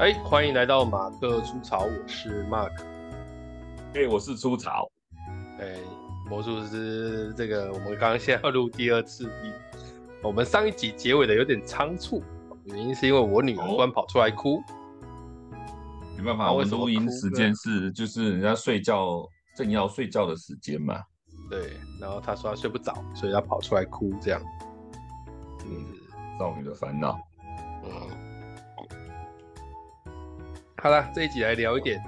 哎，欢迎来到马克出草，我是 Mark。哎，我是出草。哎，魔术师，这个我们刚刚现在要录第二次，我们上一集结尾的有点仓促，原因是因为我女儿突然跑出来哭。哦、没办法，我们录音时间是就是人家睡觉正要睡觉的时间嘛。对，然后她说她睡不着，所以她跑出来哭，这样。嗯，少女的烦恼。嗯。好了，这一集来聊一点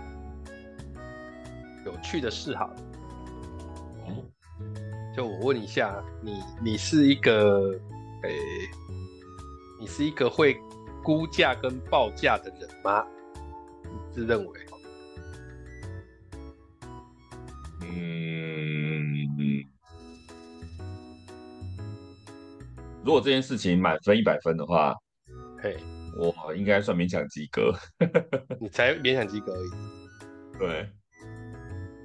有趣的事好就我问一下，你你是一个诶、欸，你是一个会估价跟报价的人吗？你自认为？嗯，如果这件事情满分一百分的话，嘿。我应该算勉强及格，你才勉强及格而已。对，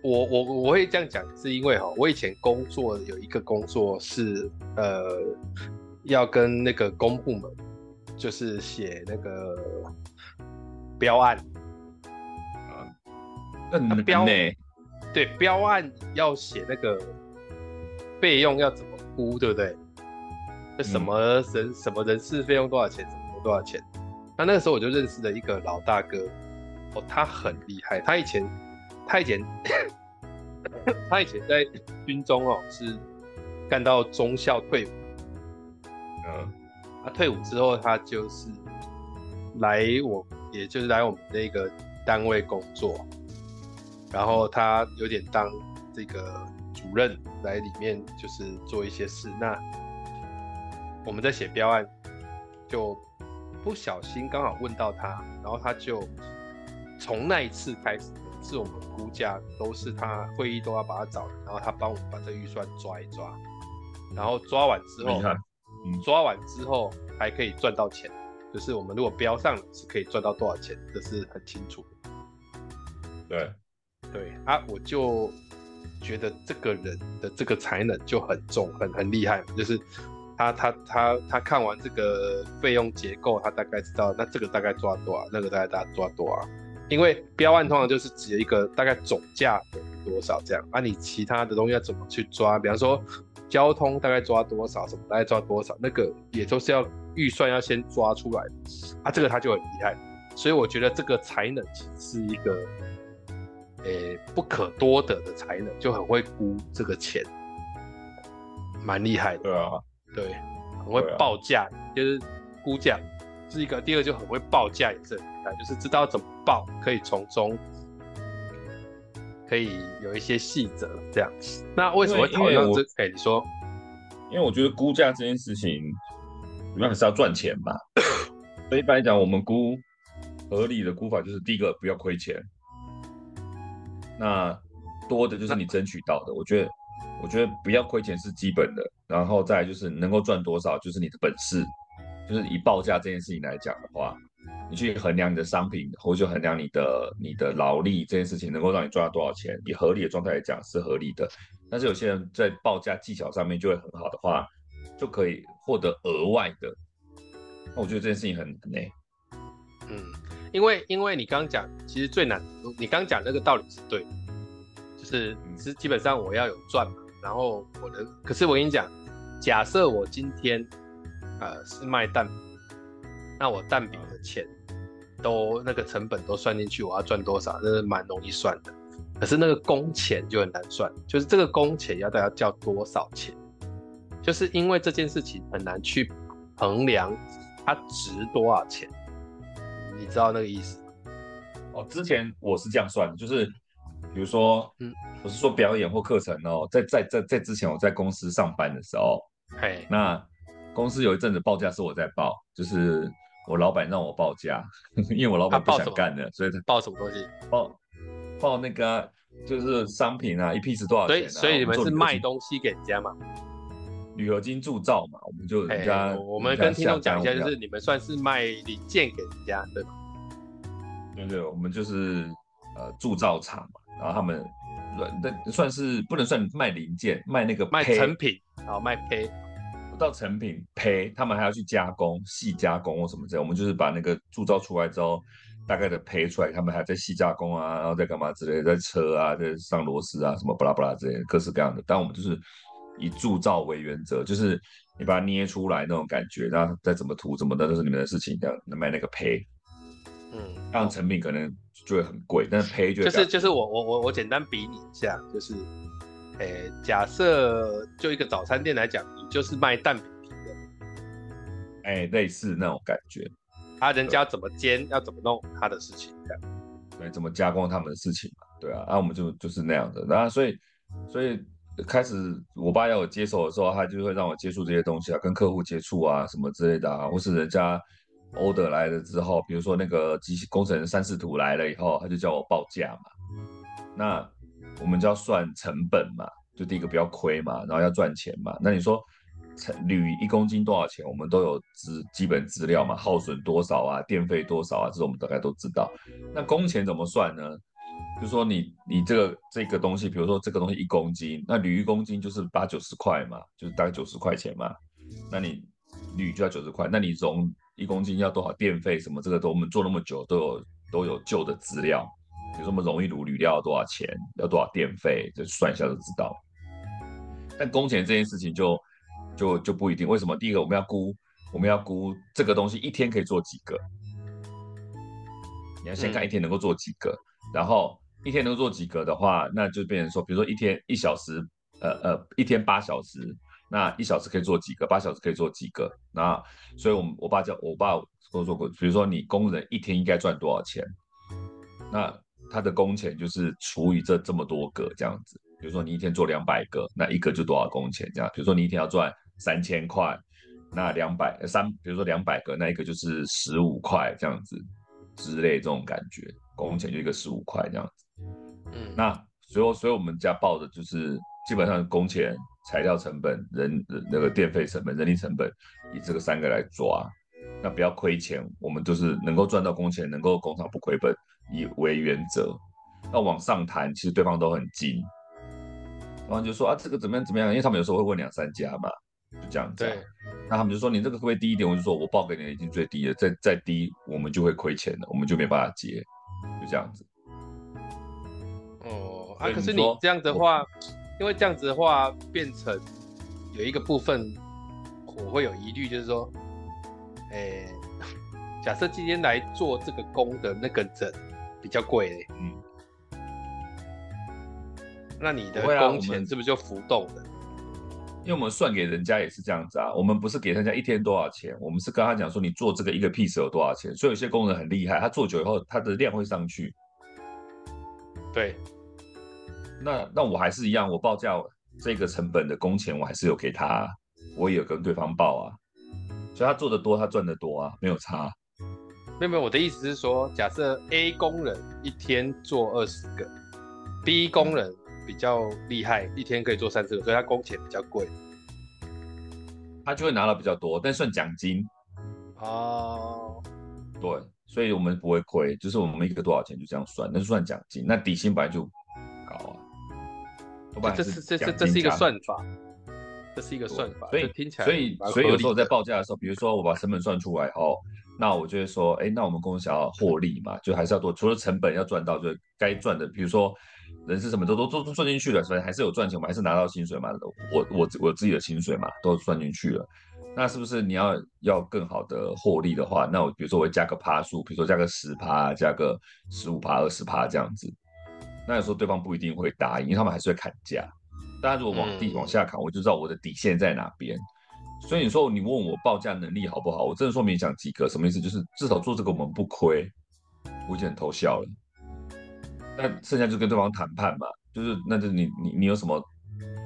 我我我会这样讲，是因为哈，我以前工作有一个工作是呃，要跟那个公部门，就是写那个标案啊，那标对标案要写那个费用要怎么估，对不对？那什么人、嗯、什么人事费用多少钱，什么多少钱？那那个时候我就认识了一个老大哥，哦，他很厉害。他以前，他以前，他以前在军中哦，是干到中校退伍。嗯，他退伍之后，他就是来我，也就是来我们那个单位工作。然后他有点当这个主任来里面，就是做一些事。那我们在写标案，就。不小心刚好问到他，然后他就从那一次开始，是我们估价都是他会议都要把他找，然后他帮我们把这预算抓一抓，然后抓完之后，嗯，抓完之后还可以赚到钱，就是我们如果标上了是可以赚到多少钱，这是很清楚的。对，对啊，我就觉得这个人的这个才能就很重，很很厉害，就是。他他他他看完这个费用结构，他大概知道那这个大概抓多少，那个大概大抓多少。因为标案通常就是指一个大概总价的多少这样，啊，你其他的东西要怎么去抓？比方说交通大概抓多少，什么大概抓多少，那个也都是要预算要先抓出来的啊，这个他就很厉害。所以我觉得这个才能其实是一个，诶、不可多得的才能，就很会估这个钱，蛮厉害的。对啊。对，很会报价，啊、就是估价是一个。第二就很会报价，也是很厉害，就是知道怎么报，可以从中可以有一些细则这样子。那为什么会讨论这？哎、欸，你说，因为我觉得估价这件事情，主要还是要赚钱嘛。所以一般来讲，我们估合理的估法就是第一个不要亏钱，那多的就是你争取到的。我觉得。我觉得不要亏钱是基本的，然后再就是能够赚多少，就是你的本事。就是以报价这件事情来讲的话，你去衡量你的商品，或者就衡量你的你的劳力这件事情能够让你赚到多少钱，以合理的状态来讲是合理的。但是有些人在报价技巧上面就会很好的话，就可以获得额外的。那我觉得这件事情很难。嗯，因为因为你刚刚讲，其实最难，你刚刚讲那个道理是对的，就是是基本上我要有赚嘛。然后我的，可是我跟你讲，假设我今天，呃，是卖蛋饼，那我蛋饼的钱都那个成本都算进去，我要赚多少，那是蛮容易算的。可是那个工钱就很难算，就是这个工钱要大家交多少钱，就是因为这件事情很难去衡量它值多少钱，你知道那个意思？哦，之前我是这样算的，就是。比如说，嗯，我是说表演或课程哦，在在在在之前我在公司上班的时候，嘿，那公司有一阵子报价是我在报，就是我老板让我报价，因为我老板不想干了，所以他报什么东西？报报那个就是商品啊，一批是多少钱啊？所以所以你们是卖东西给人家嘛？铝合金铸造嘛，我们就人家我们跟听众讲一下，就是你们算是卖零件给人家，对吧？对对，我们就是呃铸造厂嘛。然后他们，那算是不能算卖零件，卖那个卖成品，好卖胚，不到成品胚，他们还要去加工，细加工或什么之类。我们就是把那个铸造出来之后，大概的胚出来，他们还在细加工啊，然后在干嘛之类，在车啊，在上螺丝啊，什么巴拉巴拉之类的，各式各样的。但我们就是以铸造为原则，就是你把它捏出来那种感觉，然后再怎么涂怎么的，都是你们的事情。这样能卖那个胚，嗯，让成品可能就会很贵，但是胚就就是就是我我我我简单比拟一下，就是，诶、欸，假设就一个早餐店来讲，你就是卖蛋饼皮的，哎、欸，类似那种感觉。啊，人家怎么煎，要怎么弄他的事情，这样，对，怎么加工他们的事情嘛，对啊，啊，我们就就是那样的，然后所以，所以开始我爸要我接手的时候，他就会让我接触这些东西啊，跟客户接触啊，什么之类的啊，或是人家 order 来了之后，比如说那个机器工程三视图来了以后，他就叫我报价嘛，那我们就要算成本嘛，就第一个不要亏嘛，然后要赚钱嘛，那你说。铝一公斤多少钱？我们都有资基本资料嘛，耗损多少啊，电费多少啊，这种我们大概都知道。那工钱怎么算呢？就是说你你这个这个东西，比如说这个东西一公斤，那铝一公斤就是八九十块嘛，就是大概九十块钱嘛。那你铝就要九十块，那你熔一公斤要多少电费？什么这个都我们做那么久都有都有旧的资料。比如说我们熔一炉铝料要多少钱，要多少电费，就算一下就知道。但工钱这件事情就。就就不一定，为什么？第一个，我们要估，我们要估这个东西一天可以做几个。你要先看一天能够做几个，嗯、然后一天能够做几个的话，那就变成说，比如说一天一小时，呃呃，一天八小时，那一小时可以做几个？八小时可以做几个？那所以，我们我爸叫我爸跟我说过，比如说你工人一天应该赚多少钱？那他的工钱就是除以这这么多个这样子。比如说你一天做两百个，那一个就多少工钱？这样，比如说你一天要赚。三千块，那两百三，比如说两百个，那一个就是十五块这样子之类这种感觉，工钱就一个十五块这样子。嗯，那所以所以我们家报的就是基本上工钱、材料成本、人那个电费成本、人力成本，以这个三个来抓，那不要亏钱，我们就是能够赚到工钱，能够工厂不亏本以为原则。那往上谈，其实对方都很精，然后就说啊这个怎么样怎么样，因为他们有时候会问两三家嘛。就这样子，对，那他们就说你这个会不会低一点？我就说我报给你已经最低了，再再低我们就会亏钱了，我们就没办法接，就这样子。哦，啊，可是你这样的话，因为这样子的话变成有一个部分我会有疑虑，就是说，哎，假设今天来做这个工的那个人比较贵嘞，嗯，那你的工钱是不是就浮动的？因为我们算给人家也是这样子啊，我们不是给人家一天多少钱，我们是跟他讲说你做这个一个 piece 有多少钱，所以有些工人很厉害，他做久以后他的量会上去。对，那那我还是一样，我报价这个成本的工钱我还是有给他，我也有跟对方报啊，所以他做的多他赚的多啊，没有差。没有没有，我的意思是说，假设 A 工人一天做二十个，B 工人。嗯比较厉害，一天可以做三十个，所以他工钱比较贵，他就会拿到比较多，但算奖金。哦，对，所以我们不会亏，就是我们一个多少钱就这样算，那是算奖金，那底薪本来就高啊。这是这这这是一个算法，这是一个算法，所以听起来，所以所以有时候在报价的时候，比如说我把成本算出来哦，那我就会说，哎，那我们公司想要获利嘛，就还是要多，除了成本要赚到，就该赚的，比如说。人事什么都都都都算进去了，所以还是有赚钱，我们还是拿到薪水嘛。我我我自己的薪水嘛，都算进去了。那是不是你要要更好的获利的话，那我比如说我会加个趴数，比如说加个十趴，加个十五趴、二十趴这样子。那有时候对方不一定会答应，因为他们还是会砍价。大家如果往地往下砍，我就知道我的底线在哪边。所以你说你问我报价能力好不好，我真的说勉强及格，什么意思？就是至少做这个我们不亏，我已经很偷笑了。那剩下就跟对方谈判嘛，就是那就你你你有什么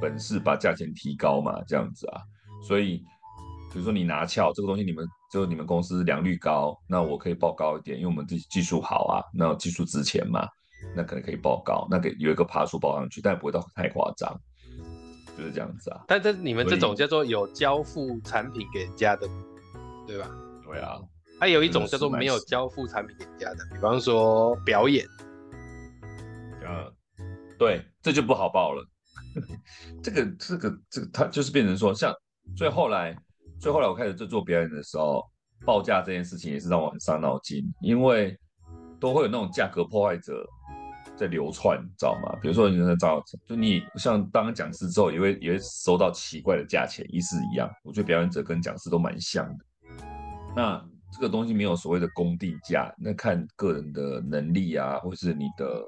本事把价钱提高嘛，这样子啊。所以比如说你拿翘这个东西，你们就你们公司良率高，那我可以报高一点，因为我们技技术好啊，那技术值钱嘛，那可能可以报高，那个有一个爬树报上去，但不会到 太夸张，就是这样子啊。但是你们这种叫做有交付产品给人家的，对吧？对啊。还有一种叫做没有交付产品给人家的，比方说表演。嗯，对，这就不好报了。这个、这个、这个，他就是变成说，像最后来，最后来我开始做做表演的时候，报价这件事情也是让我很伤脑筋，因为都会有那种价格破坏者在流窜，你知道吗？比如说你在找，就你像当讲师之后，也会也会收到奇怪的价钱，意思一样。我觉得表演者跟讲师都蛮像的。那这个东西没有所谓的公定价，那看个人的能力啊，或是你的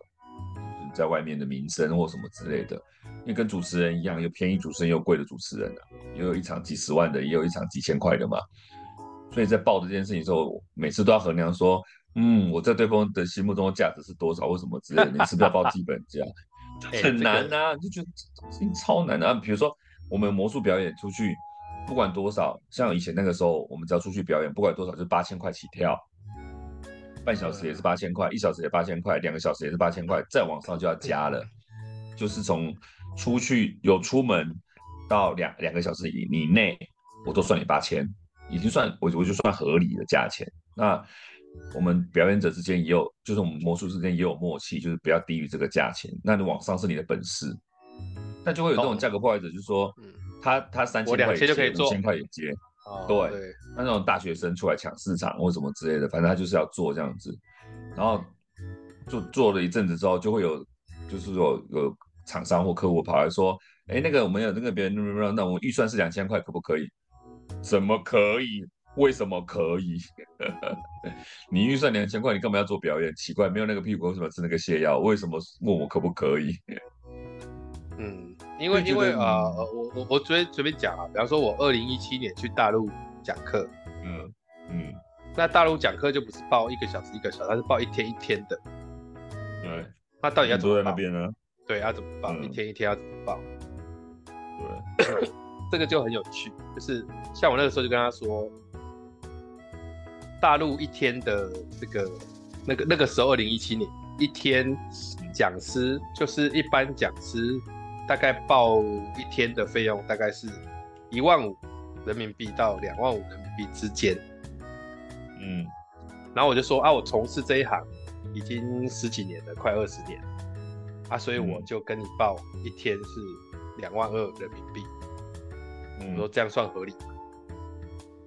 在外面的名声或什么之类的。因为跟主持人一样，有便宜主持人，也有贵的主持人啊，也有一场几十万的，也有一场几千块的嘛。所以在报这件事情的时候，每次都要衡量说，嗯，我在对方的心目中的价值是多少，或什么之类的，你是不是要报基本价？很难啊，欸、就觉得这事情超难的啊。比如说我们魔术表演出去，不管多少，像以前那个时候，我们只要出去表演，不管多少，就八千块起跳，半小时也是八千块，一小时也八千块，两个小时也是八千块，再往上就要加了，就是从。出去有出门到两两个小时以以内，我都算你八千，已经算我我就算合理的价钱。那我们表演者之间也有，就是我们魔术之间也有默契，就是不要低于这个价钱。那你往上是你的本事，那就会有这种价格破坏者，就是说他他三千块也接，五千块也接，对，那那种大学生出来抢市场或什么之类的，反正他就是要做这样子，然后做做了一阵子之后，就会有就是说有。有厂商或客户跑来说：“哎，那个我们有那个别人，那我们预算是两千块，可不可以？怎么可以？为什么可以？你预算两千块，你干嘛要做表演？奇怪，没有那个屁股为什么吃那个泻药？为什么问我可不可以？”嗯，因为因为啊、呃，我我我随随便讲啊，比方说我二零一七年去大陆讲课，嗯嗯，那大陆讲课就不是报一个小时一个小时，它是报一天一天的。对，那到底要怎么坐在那边呢？对，要怎么报？嗯、一天一天要怎么报？对，这个就很有趣。就是像我那个时候就跟他说，大陆一天的这个那个那个时候，二零一七年一天讲师就是一般讲师，大概报一天的费用大概是一万五人民币到两万五人民币之间。嗯，然后我就说啊，我从事这一行已经十几年了，快二十年。啊，所以我就跟你报一天是两万二人民币，我、嗯、说这样算合理吗？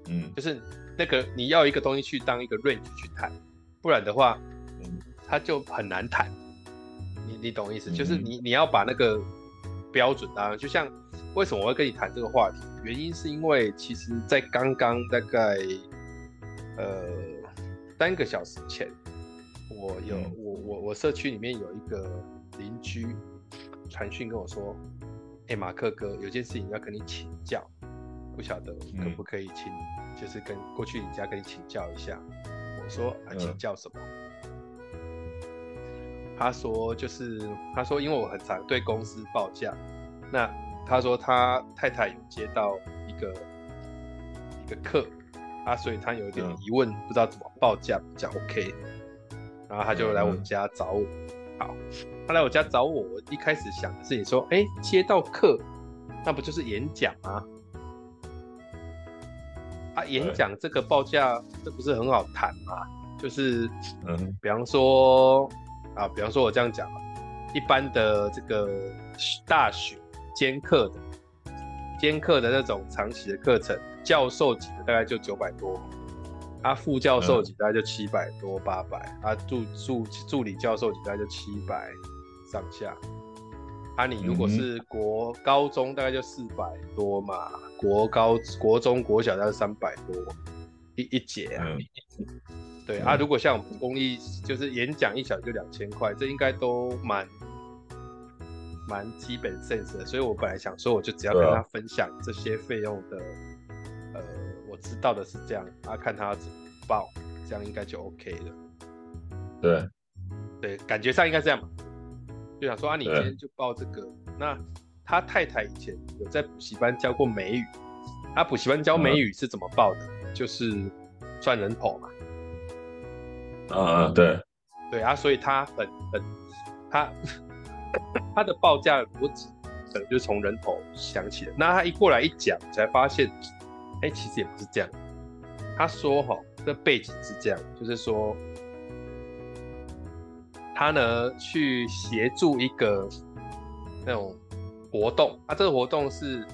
嗯，就是那个你要一个东西去当一个 range 去谈，不然的话，嗯，它就很难谈。你你懂意思？嗯、就是你你要把那个标准啊，就像为什么我会跟你谈这个话题？原因是因为其实在刚刚大概呃三个小时前，我有、嗯、我我我社区里面有一个。邻居传讯跟我说：“哎、欸，马克哥，有件事情要跟你请教，不晓得可不可以请，嗯、就是跟过去你家跟你请教一下。”我说：“啊，请教什么？”嗯、他说：“就是他说，因为我很常对公司报价，那他说他太太有接到一个一个客，啊，所以他有点疑问，嗯、不知道怎么报价比较 OK，然后他就来我们家找我。嗯”好，他来我家找我。我一开始想的是，你说，哎、欸，接到客，那不就是演讲吗？啊，演讲这个报价，这不是很好谈嘛？就是，嗯，比方说，啊，比方说我这样讲，一般的这个大学兼课的，兼课的那种长期的课程，教授级的大概就九百多。他、啊、副教授级大概就七百多八百、嗯，啊助助助理教授级大概就七百上下。啊，你如果是国高中大概就四百多嘛，国高国中国小大概三百多一一节啊。嗯、对、嗯、啊，如果像我们公益就是演讲一小时就两千块，这应该都蛮蛮基本 sense 的。所以我本来想说，我就只要跟他分享这些费用的。呃，我知道的是这样，啊，看他怎么报，这样应该就 OK 了。对，对，感觉上应该这样嘛。就想说啊，你今天就报这个。那他太太以前有在补习班教过美语，他补习班教美语是怎么报的？嗯、就是赚人头嘛。啊，对，对啊，所以他很很他他的报价逻辑可能就从人头想起的。那他一过来一讲，才发现。哎、欸，其实也不是这样。他说：“哈，这背景是这样，就是说，他呢去协助一个那种活动啊，这个活动是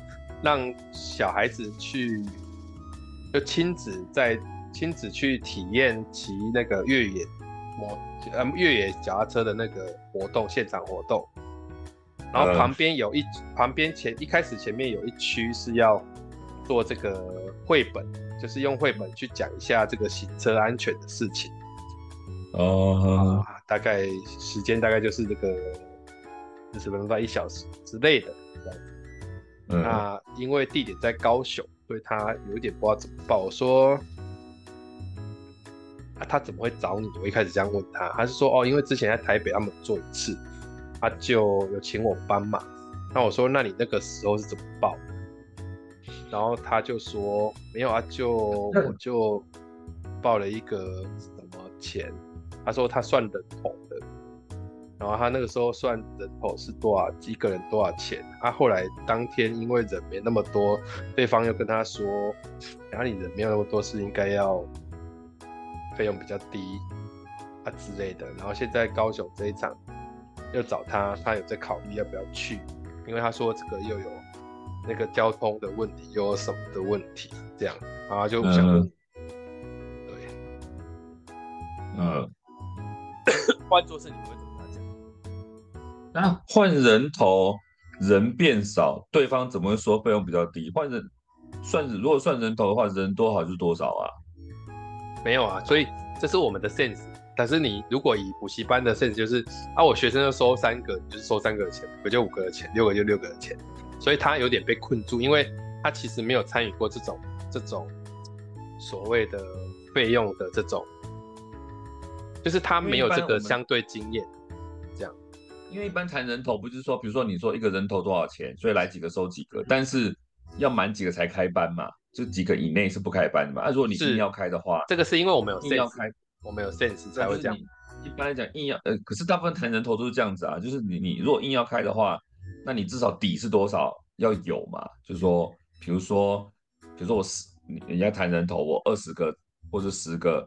让小孩子去，就亲子在亲子去体验骑那个越野摩呃越野脚踏车的那个活动现场活动，然后旁边有一、嗯、旁边前一开始前面有一区是要做这个绘本，就是用绘本去讲一下这个行车安全的事情。哦，啊、大概时间大概就是这个四十分钟到一小时之类的这样子。嗯、那因为地点在高雄，所以他有点不知道怎么报。我说。他怎么会找你？我一开始这样问他，他是说哦，因为之前在台北他们做一次，他就有请我帮忙。那我说，那你那个时候是怎么报？然后他就说没有啊，就我就报了一个什么钱。他说他算人头的，然后他那个时候算人头是多少，一个人多少钱。他、啊、后来当天因为人没那么多，对方又跟他说，然后你人没有那么多，是应该要。费用比较低啊之类的，然后现在高雄这一场又找他，他有在考虑要不要去，因为他说这个又有那个交通的问题，又有什么的问题，这样，然后就想问，嗯、对，嗯，换做是你会怎么讲？那换人头，人变少，对方怎么会说费用比较低？换人算是如果算人头的话，人多少就是多少啊？没有啊，所以这是我们的 sense。但是你如果以补习班的 sense，就是啊，我学生要收三个，你就是收三个的钱，五就五个的钱，六个就六个的钱。所以他有点被困住，因为他其实没有参与过这种这种所谓的费用的这种，就是他没有这个相对经验。这样，因为一般谈人头不是说，比如说你说一个人头多少钱，所以来几个收几个，但是要满几个才开班嘛。就几个以内是不开班的嘛？啊，如果你硬要开的话，这个是因为我们有 sense，硬要开，我们有 sense 才会这样。一般来讲，硬要呃，可是大部分谈人头都是这样子啊，就是你你如果硬要开的话，那你至少底是多少要有嘛？就是说，比如说，比如说我十，你人家谈人头，我二十个或者十个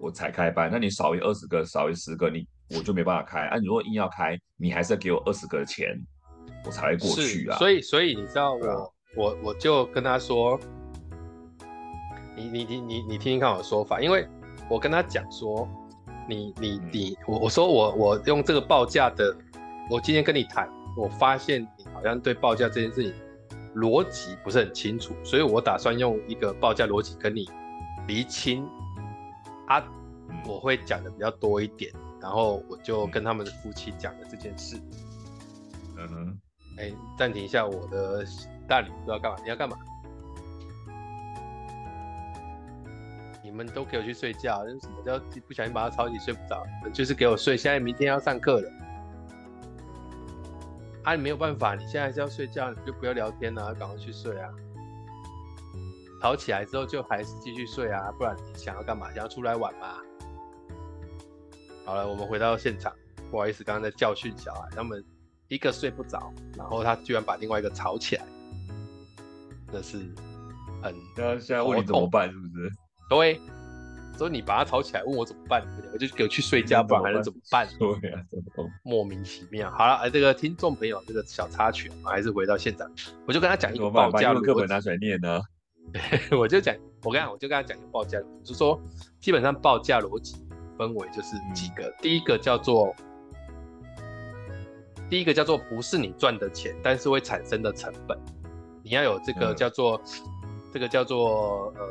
我才开班，那你少于二十个，少于十个，你我就没办法开。啊，你如果硬要开，你还是要给我二十个的钱，我才会过去啊。所以所以你知道我、啊、我我就跟他说。你你你你你听听看我的说法，因为我跟他讲说，你你你我我说我我用这个报价的，我今天跟你谈，我发现你好像对报价这件事情逻辑不是很清楚，所以我打算用一个报价逻辑跟你厘清，啊，我会讲的比较多一点，然后我就跟他们的夫妻讲了这件事。嗯哼，哎，暂停一下，我的大女不知道干嘛，你要干嘛？你们都给我去睡觉，那什么叫不小心把他吵醒睡不着？就是给我睡。现在明天要上课了，啊，你没有办法，你现在还是要睡觉，你就不要聊天了，啊，赶快去睡啊。吵起来之后就还是继续睡啊，不然你想要干嘛？想要出来玩吗？好了，我们回到现场。不好意思，刚刚在教训小孩，他们一个睡不着，然后他居然把另外一个吵起来，这是很。那现在问你怎么办？是不是？对，所以你把他吵起来，问我怎么办？我就给我去睡觉，不然还能怎么办？对啊，莫名其妙。好了，哎这个听众朋友，这个小插曲，我们还是回到现场。我就跟他讲一个报价，课本拿出来念呢。我就讲，我跟他，我就跟他讲一个报价，就是说，基本上报价逻辑分为就是几个，嗯、第一个叫做，第一个叫做不是你赚的钱，但是会产生的成本，你要有这个叫做，嗯、这个叫做呃。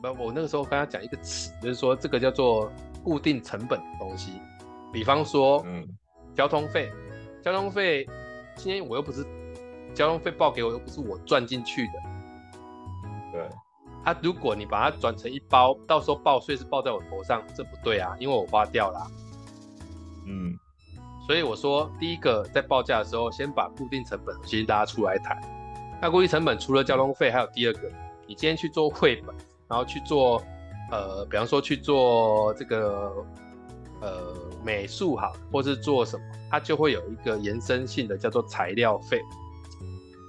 呃，我那个时候跟他讲一个词，就是说这个叫做固定成本的东西，比方说，嗯，交通费，交通费，今天我又不是交通费报给我，又不是我赚进去的，对，啊，如果你把它转成一包，到时候报税是报在我头上，这不对啊，因为我花掉了，嗯，所以我说第一个在报价的时候，先把固定成本先大家出来谈，那固定成本除了交通费，还有第二个，你今天去做绘本。然后去做，呃，比方说去做这个，呃，美术哈，或是做什么，它就会有一个延伸性的叫做材料费。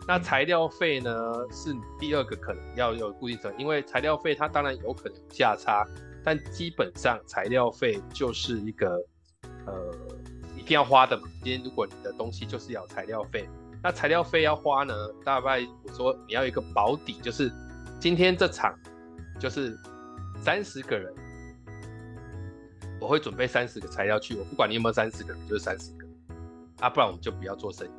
那材料费呢，是你第二个可能要有固定成本，因为材料费它当然有可能价差，但基本上材料费就是一个，呃，一定要花的嘛。今天如果你的东西就是要材料费，那材料费要花呢，大概我说你要一个保底，就是今天这场。就是三十个人，我会准备三十个材料去，我不管你有没有三十个，就是三十个，啊，不然我们就不要做生意，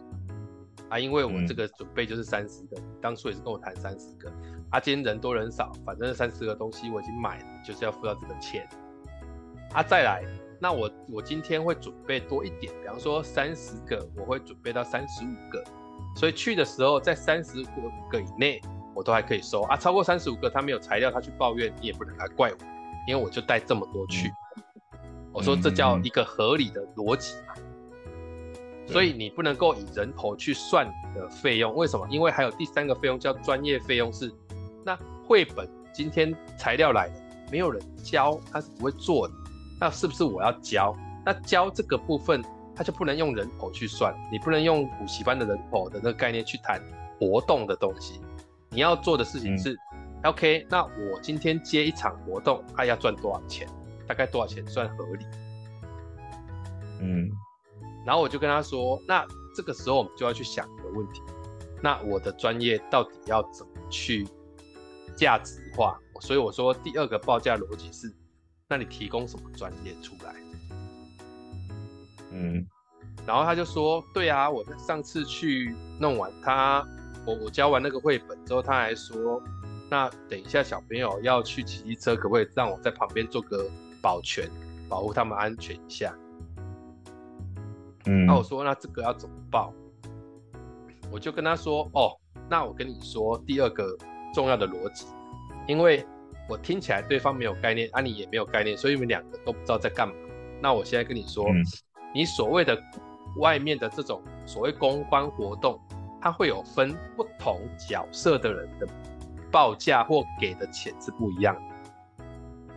啊，因为我这个准备就是三十个，嗯、当初也是跟我谈三十个，啊，今天人多人少，反正三十个东西我已经买了，就是要付到这个钱，啊，再来，那我我今天会准备多一点，比方说三十个，我会准备到三十五个，所以去的时候在三十五个以内，我都还可以收，啊，超过三十五个他没有材料，他去抱怨，你也不能来怪我，因为我就带这么多去。嗯。我说这叫一个合理的逻辑嘛，所以你不能够以人头去算你的费用，为什么？因为还有第三个费用叫专业费用，是那绘本今天材料来了，没有人教，他是不会做的，那是不是我要教？那教这个部分，他就不能用人头去算，你不能用补习班的人头的那个概念去谈活动的东西，你要做的事情是，OK，那我今天接一场活动，他要赚多少钱？大概多少钱算合理？嗯，然后我就跟他说，那这个时候我们就要去想一个问题，那我的专业到底要怎么去价值化？所以我说第二个报价逻辑是，那你提供什么专业出来？嗯，然后他就说，对啊，我上次去弄完他，我我教完那个绘本之后，他还说，那等一下小朋友要去骑机车，可不可以让我在旁边做个？保全，保护他们安全一下。嗯，那我说，那这个要怎么报？我就跟他说，哦，那我跟你说第二个重要的逻辑，因为我听起来对方没有概念，啊，你也没有概念，所以你们两个都不知道在干嘛。那我现在跟你说，嗯、你所谓的外面的这种所谓公关活动，它会有分不同角色的人的报价或给的钱是不一样的。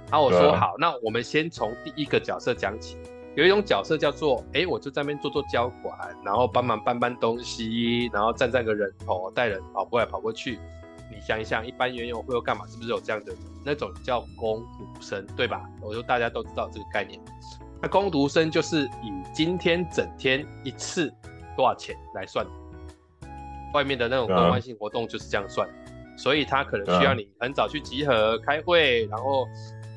然后我说好，那我们先从第一个角色讲起。有一种角色叫做，哎，我就在那边做做交管，然后帮忙搬搬东西，然后站在个人头带人跑过来跑过去。你想一想，一般园游会又干嘛？是不是有这样的人？那种叫工读生，对吧？我说大家都知道这个概念。那工读生就是以今天整天一次多少钱来算，外面的那种公关性活动就是这样算，所以他可能需要你很早去集合开会，然后。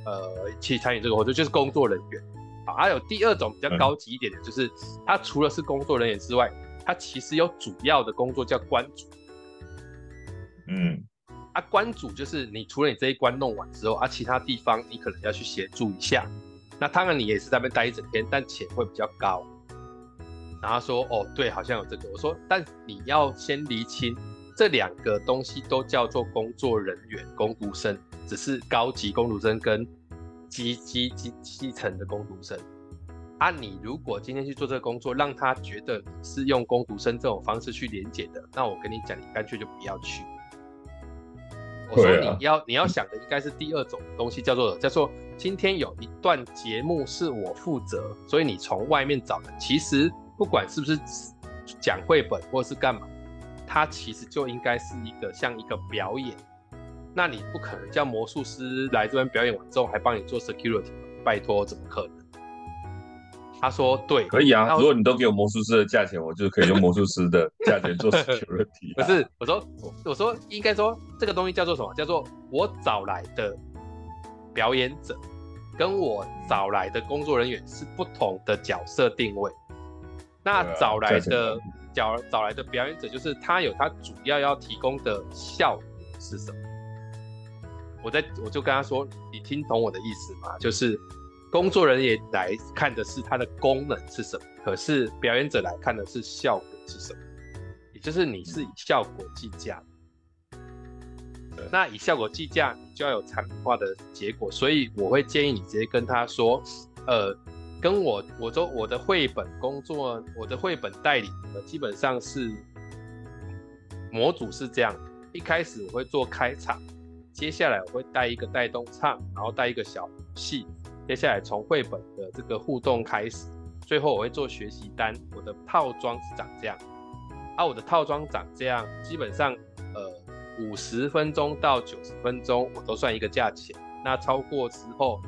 呃，去参与这个活动就是工作人员，啊，还有第二种比较高级一点的，就是他除了是工作人员之外，他其实有主要的工作叫关主。嗯，啊，关主就是你除了你这一关弄完之后，啊，其他地方你可能要去协助一下。那当然你也是在那边待一整天，但钱会比较高。然后他说，哦，对，好像有这个。我说，但你要先厘清。这两个东西都叫做工作人员、工读生，只是高级工读生跟基基基基层的工读生。啊，你如果今天去做这个工作，让他觉得你是用工读生这种方式去连接的，那我跟你讲，你干脆就不要去。我说你要你要想的应该是第二种东西，叫做叫做今天有一段节目是我负责，所以你从外面找的，其实不管是不是讲绘本或是干嘛。它其实就应该是一个像一个表演，那你不可能叫魔术师来这边表演完之后还帮你做 security，拜托，怎么可能？他说对，可以啊，如果你都给我魔术师的价钱，我就可以用魔术师的价钱做 security。不是，我说我说应该说这个东西叫做什么？叫做我找来的表演者跟我找来的工作人员是不同的角色定位，那找来的。找找来的表演者，就是他有他主要要提供的效果是什么？我在我就跟他说，你听懂我的意思吗？就是工作人员来看的是它的功能是什么，可是表演者来看的是效果是什么，也就是你是以效果计价。那以效果计价，你就要有产品化的结果，所以我会建议你直接跟他说，呃。跟我，我说我的绘本工作，我的绘本代理，基本上是模组是这样。一开始我会做开场，接下来我会带一个带动唱，然后带一个小戏，接下来从绘本的这个互动开始，最后我会做学习单。我的套装是长这样，啊，我的套装长这样，基本上呃五十分钟到九十分钟我都算一个价钱，那超过之后。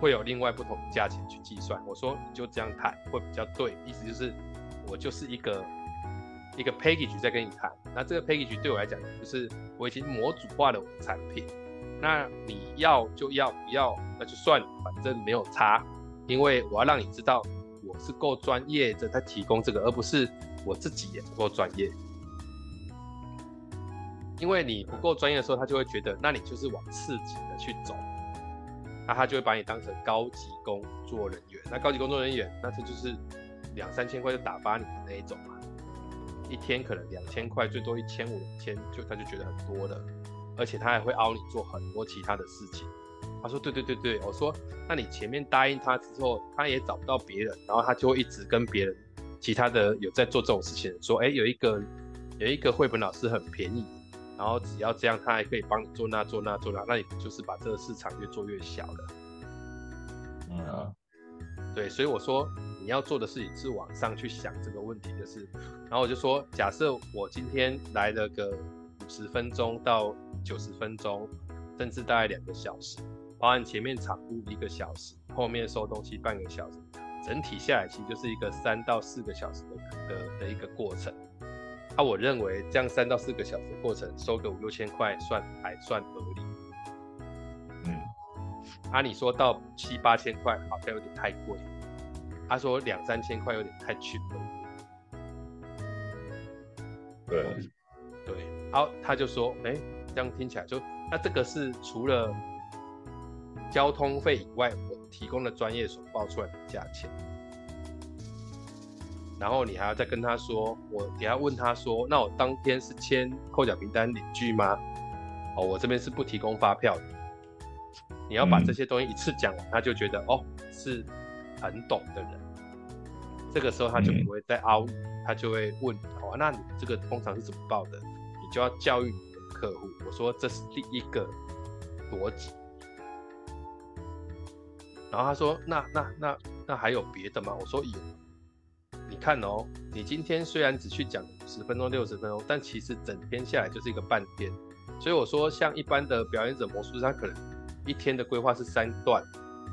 会有另外不同的价钱去计算。我说你就这样谈会比较对，意思就是我就是一个一个 package 在跟你谈。那这个 package 对我来讲，就是我已经模组化了我的产品。那你要就要，不要那就算了，反正没有差。因为我要让你知道我是够专业的在提供这个，而不是我自己也不够专业。因为你不够专业的时候，他就会觉得，那你就是往次级的去走，那他就会把你当成高级工作人员。那高级工作人员，那这就是两三千块就打发你的那一种，一天可能两千块，最多一千五、两千，就他就觉得很多了，而且他还会凹你做很多其他的事情。他说：对对对对，我说，那你前面答应他之后，他也找不到别人，然后他就会一直跟别人其他的有在做这种事情，说，哎，有一个有一个绘本老师很便宜。然后只要这样，他还可以帮你做那做那做那，那你就是把这个市场越做越小了。嗯啊，对，所以我说你要做的事情是往上去想这个问题，就是，然后我就说，假设我今天来了个五十分钟到九十分钟，甚至大概两个小时，包含前面场务一个小时，后面收东西半个小时，整体下来其实就是一个三到四个小时的的的一个过程。啊，我认为这样三到四个小时的过程，收个五六千块算还算合理。嗯，啊，你说到七八千块好像有点太贵。他说两三千块有点太 cheap 了。对，对，好，他就说，哎，这样听起来就，那这个是除了交通费以外，我提供的专业所报出来的价钱。然后你还要再跟他说，我等下问他说，那我当天是签扣缴凭单领据吗？哦，我这边是不提供发票的。你要把这些东西一次讲完，嗯、他就觉得哦是很懂的人。这个时候他就不会再凹你，嗯、他就会问哦，那你这个通常是怎么报的？你就要教育你的客户。我说这是第一个逻辑。然后他说那那那那还有别的吗？我说有。你看哦，你今天虽然只去讲十分钟、六十分钟，但其实整天下来就是一个半天。所以我说，像一般的表演者魔术师，他可能一天的规划是三段，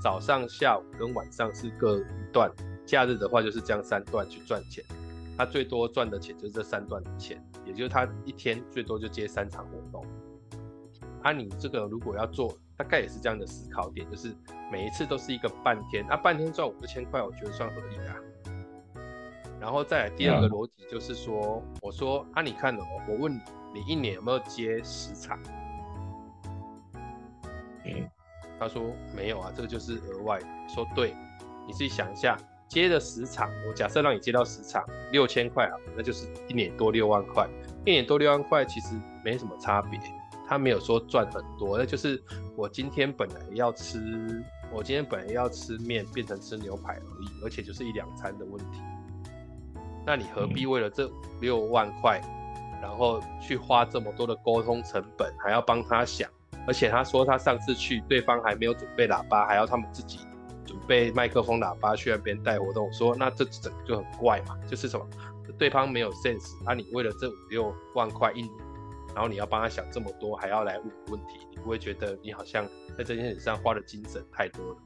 早上、下午跟晚上是各一段，假日的话就是这样三段去赚钱。他最多赚的钱就是这三段的钱，也就是他一天最多就接三场活动。啊，你这个如果要做，大概也是这样的思考点，就是每一次都是一个半天，啊，半天赚五六千块，我觉得算合理的啊。然后再来第二个逻辑就是说，嗯、我说啊，你看哦，我问你，你一年有没有接十场？嗯，他说没有啊，这个就是额外的。说对，你自己想一下，接了十场，我假设让你接到十场，六千块啊，那就是一年多六万块。一年多六万块其实没什么差别，他没有说赚很多，那就是我今天本来要吃，我今天本来要吃面，变成吃牛排而已，而且就是一两餐的问题。那你何必为了这六万块，然后去花这么多的沟通成本，还要帮他想？而且他说他上次去，对方还没有准备喇叭，还要他们自己准备麦克风、喇叭去那边带活动。我说那这整个就很怪嘛，就是什么，对方没有 sense，啊，你为了这五六万块一年，然后你要帮他想这么多，还要来问问题，你不会觉得你好像在这件事上花的精神太多了？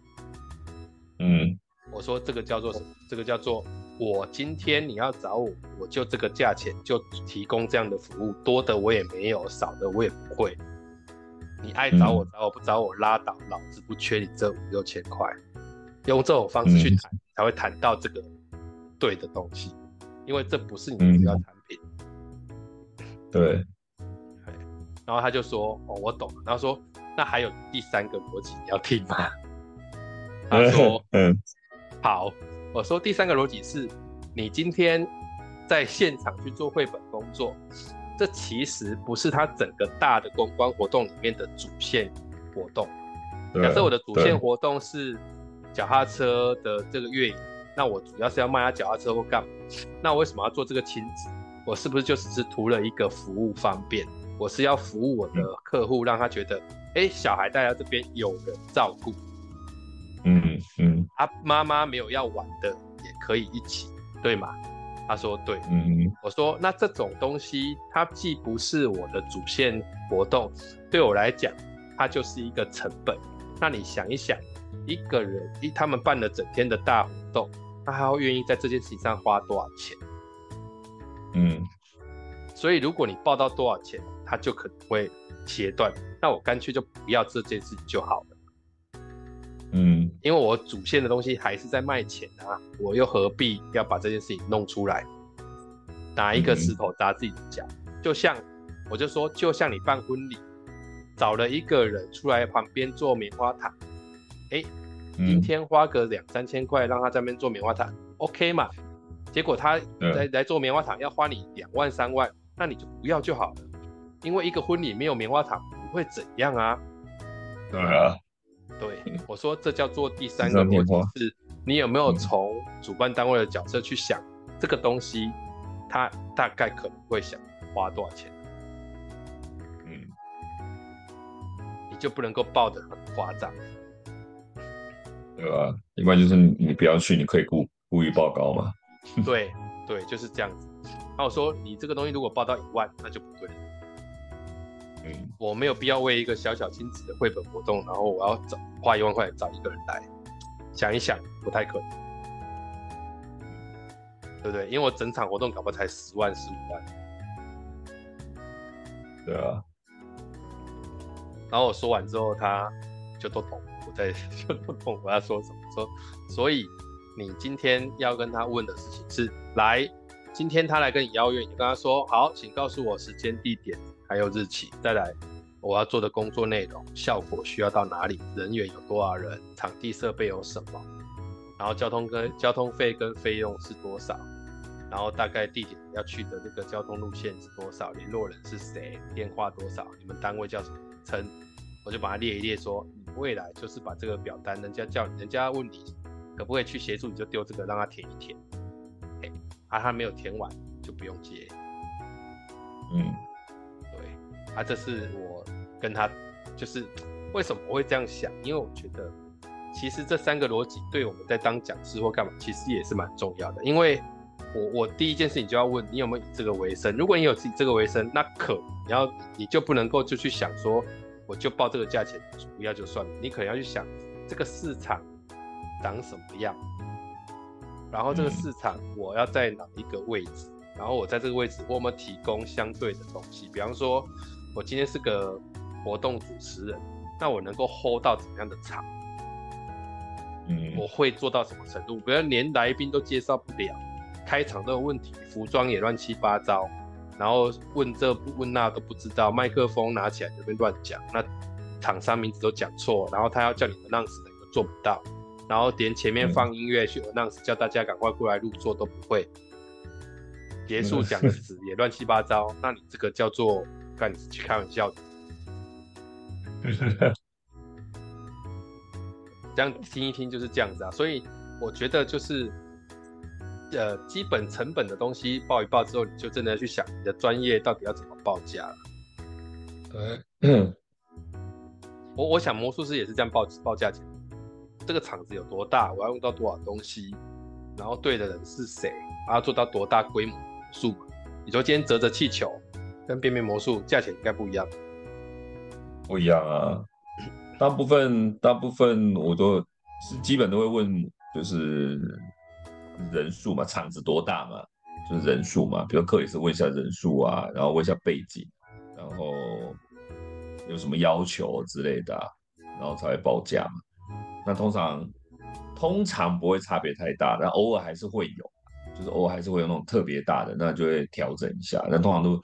嗯，我说这个叫做什么？这个叫做。我今天你要找我，我就这个价钱就提供这样的服务，多的我也没有，少的我也不会。你爱找我找我不找我拉倒，老子不缺你这五六千块。用这种方式去谈，才会谈到这个对的东西，因为这不是你的主要产品。对。然后他就说：“哦，我懂了。”然后说：“那还有第三个逻辑你要听吗？”他说：“嗯，好。”我说第三个逻辑是，你今天在现场去做绘本工作，这其实不是他整个大的公关活动里面的主线活动。假设我的主线活动是脚踏车的这个越野，那我主要是要卖他脚踏车或干嘛？那我为什么要做这个亲子？我是不是就只是图了一个服务方便？我是要服务我的客户，让他觉得，哎，小孩带到这边有人照顾。嗯嗯，他妈妈没有要玩的，也可以一起，对吗？他说对。嗯，我说那这种东西，它既不是我的主线活动，对我来讲，它就是一个成本。那你想一想，一个人一他们办了整天的大活动，他还会愿意在这件事情上花多少钱？嗯，所以如果你报到多少钱，他就可能会切断。那我干脆就不要这件事情就好了。嗯，因为我主线的东西还是在卖钱啊，我又何必要把这件事情弄出来，拿一个石头砸自己的脚？嗯、就像我就说，就像你办婚礼，找了一个人出来旁边做棉花糖，哎，今天花个两三千块让他在那边做棉花糖，嗯，OK 嘛？结果他来来做棉花糖要花你两万三万，那你就不要就好了，因为一个婚礼没有棉花糖不会怎样啊。对啊。对，我说这叫做第三个逻辑，是你有没有从主办单位的角色去想这个东西，它大概可能会想花多少钱？嗯，你就不能够报的很夸张，对吧？一般就是你不要去，你可以故故意报高嘛。对对，就是这样子。那我说你这个东西如果报到一万，那就不对。嗯，我没有必要为一个小小亲子的绘本活动，然后我要找花一万块找一个人来，想一想不太可能，对不对？因为我整场活动搞不好才十万十五万，对啊。然后我说完之后，他就都懂我在 就都懂我要说什么，说所以你今天要跟他问的事情是，来，今天他来跟你邀约，你就跟他说好，请告诉我时间地点。还有日期，再来我要做的工作内容，效果需要到哪里，人员有多少人，场地设备有什么，然后交通跟交通费跟费用是多少，然后大概地点要去的这个交通路线是多少，联络人是谁，电话多少，你们单位叫什么称，我就把它列一列，说你未来就是把这个表单，人家叫，人家问你可不可以去协助，你就丢这个让他填一填，哎，啊他没有填完就不用接，嗯。啊，这是我跟他，就是为什么我会这样想？因为我觉得，其实这三个逻辑对我们在当讲师或干嘛，其实也是蛮重要的。因为我我第一件事情就要问你有没有以这个为生。如果你有自己这个为生，那可你要你就不能够就去想说，我就报这个价钱，不要就算了。你可能要去想这个市场长什么样，然后这个市场我要在哪一个位置，然后我在这个位置我有没有提供相对的东西，比方说。我今天是个活动主持人，那我能够 hold 到怎么样的场？嗯，我会做到什么程度？不要连来宾都介绍不了，开场都有问题，服装也乱七八糟，然后问这不问那都不知道，麦克风拿起来就会乱讲，那厂商名字都讲错，然后他要叫你 announce 的又做不到，然后连前面放音乐去 announce 叫大家赶快过来入座都不会，结束讲词也乱七八糟，那你这个叫做？干你去开玩笑的，这样听一听就是这样子啊，所以我觉得就是，呃，基本成本的东西报一报之后，你就真的要去想你的专业到底要怎么报价了。对，我我想魔术师也是这样报报价钱，这个场子有多大，我要用到多少东西，然后对的人是谁，我要做到多大规模数。你说今天折折气球。跟变变魔术价钱应该不一样，不一样啊。大部分大部分我都是基本都会问，就是人数嘛，场子多大嘛，就是人数嘛。比如克里斯问一下人数啊，然后问一下背景，然后有什么要求之类的，然后才会报价嘛。那通常通常不会差别太大，但偶尔还是会有，就是偶尔还是会有那种特别大的，那就会调整一下。但通常都。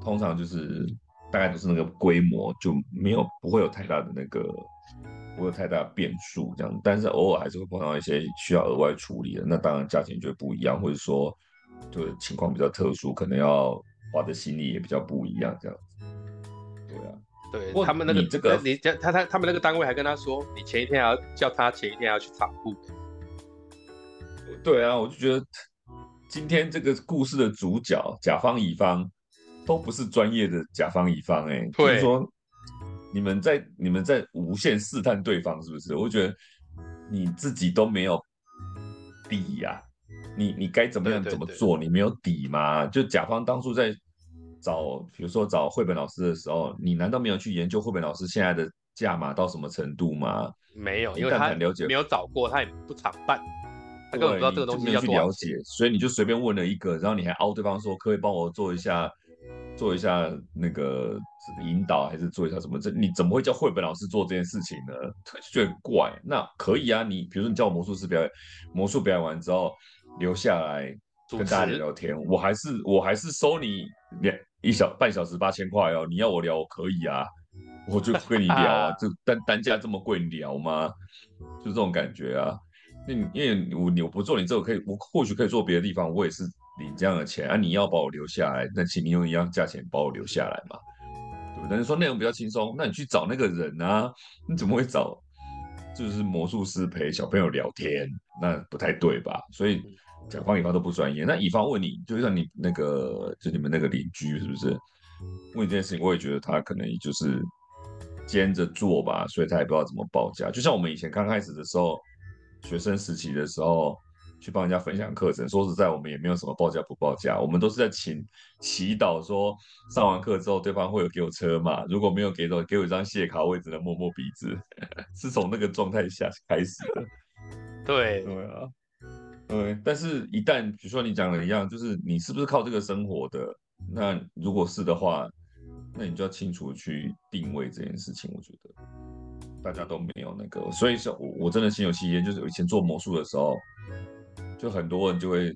通常就是大概都是那个规模，就没有不会有太大的那个不会有太大的变数这样，但是偶尔还是会碰到一些需要额外处理的，那当然价钱就会不一样，或者说就情况比较特殊，可能要花的心力也比较不一样这样子。对啊，对他们那个这个你他他他们那个单位还跟他说，你前一天还要叫他前一天要去场布。对啊，我就觉得今天这个故事的主角甲方乙方。都不是专业的甲方乙方哎、欸，就是说你们在你们在无限试探对方是不是？我觉得你自己都没有底呀、啊，你你该怎么样怎么做，你没有底吗？就甲方当初在找，比如说找绘本老师的时候，你难道没有去研究绘本老师现在的价码到什么程度吗？没有，因为他了解没有找过，他也不常办，他根本不知道这个东西要去了解，所以你就随便问了一个，然后你还凹对方说可以帮我做一下。做一下那个引导，还是做一下什么？这你怎么会叫绘本老师做这件事情呢？就觉得很怪。那可以啊，你比如说你叫我魔术师表演，魔术表演完之后留下来跟大家聊聊天，我还是我还是收你两一小半小时八千块哦。你要我聊，我可以啊，我就跟你聊啊，就单单价这么贵，你聊吗？就这种感觉啊。那因为我你我不做你这个可以，我或许可以做别的地方，我也是。领这样的钱啊，你要把我留下来，那请你用一样价钱把我留下来嘛，对不对？但是说内容比较轻松，那你去找那个人啊，你怎么会找就是魔术师陪小朋友聊天？那不太对吧？所以甲方乙方都不专业。那乙方问你，就像你那个就你们那个邻居是不是？问你这件事情，我也觉得他可能就是兼着做吧，所以他也不知道怎么报价。就像我们以前刚开始的时候，学生时期的时候。去帮人家分享课程，说实在，我们也没有什么报价不报价，我们都是在请祈祷，说上完课之后对方会有给我车嘛，如果没有给到，给我一张谢卡，我也只能摸摸鼻子，是从那个状态下开始的。对对啊，对，但是一旦比如说你讲的一样，就是你是不是靠这个生活的？那如果是的话，那你就要清楚去定位这件事情。我觉得大家都没有那个，所以说我我真的心有戚焉，就是以前做魔术的时候。就很多人就会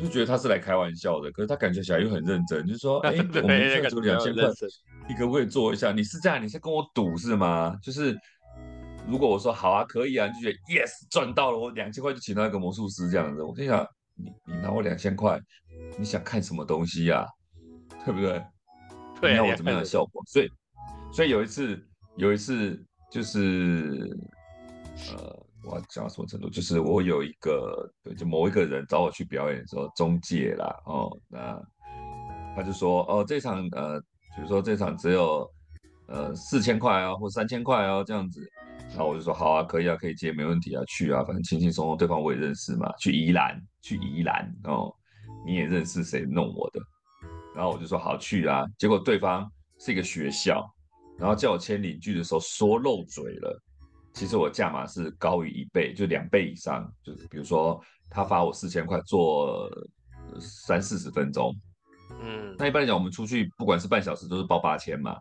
就觉得他是来开玩笑的，可是他感觉起来又很认真，就是说，哎、欸，我们现在只有两千块，你可不可以做一下？你是这样，你是跟我赌是吗？就是如果我说好啊，可以啊，你就觉得 yes 赚到了，我两千块就请到一个魔术师这样子。我跟你讲，你你拿我两千块，你想看什么东西呀、啊？对不对？你要我怎么样的效果？所以所以有一次有一次就是呃。我要讲到什么程度？就是我有一个，对，就某一个人找我去表演的时候，中介啦，哦，那他就说，哦，这场，呃，比如说这场只有，呃，四千块啊，或三千块哦，这样子，然后我就说，好啊，可以啊，可以接，没问题啊，去啊，反正轻轻松松，对方我也认识嘛，去宜兰，去宜兰，哦，你也认识谁弄我的，然后我就说好去啊，结果对方是一个学校，然后叫我签领据的时候说漏嘴了。其实我价码是高于一倍，就两倍以上。就是比如说，他发我四千块做三四十分钟，嗯，那一般来讲，我们出去不管是半小时都是报八千嘛。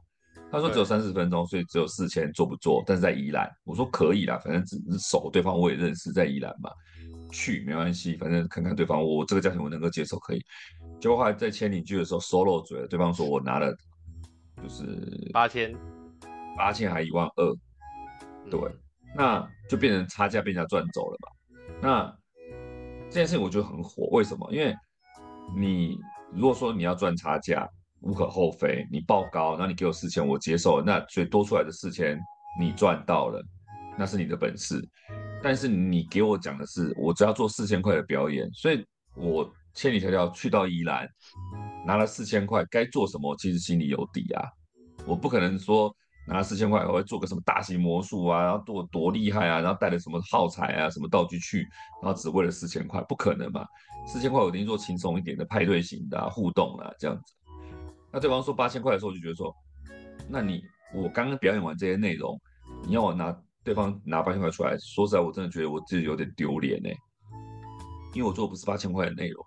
他说只有三十分钟，所以只有四千，做不做？但是在宜兰，我说可以啦，反正只是熟，对方我也认识，在宜兰嘛，去没关系，反正看看对方，我这个价钱我能够接受，可以。结果后来在签领居的时候说漏嘴了，对方说我拿了就是八千，八千还一万二。对，那就变成差价被人家赚走了嘛。那这件事情我觉得很火，为什么？因为你如果说你要赚差价，无可厚非，你报高，那你给我四千，我接受，那所以多出来的四千你赚到了，那是你的本事。但是你给我讲的是，我只要做四千块的表演，所以我千里迢迢去到宜兰，拿了四千块，该做什么，其实心里有底啊，我不可能说。拿四千块，我会做个什么大型魔术啊，然后多多厉害啊，然后带了什么耗材啊、什么道具去，然后只为了四千块，不可能嘛？四千块我一定做轻松一点的派对型的、啊、互动啊，这样子。那对方说八千块的时候，我就觉得说，那你我刚刚表演完这些内容，你要我拿对方拿八千块出来，说实在，我真的觉得我自己有点丢脸呢，因为我做的不是八千块的内容。